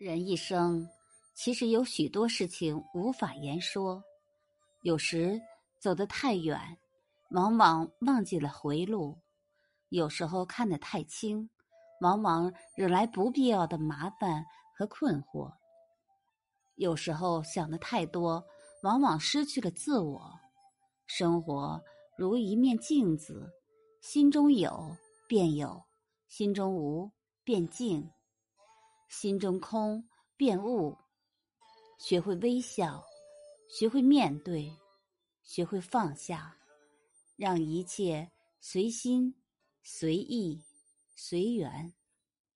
人一生其实有许多事情无法言说，有时走得太远，往往忘记了回路；有时候看得太清，往往惹来不必要的麻烦和困惑；有时候想的太多，往往失去了自我。生活如一面镜子，心中有便有，心中无便静。心中空，便悟。学会微笑，学会面对，学会放下，让一切随心、随意、随缘。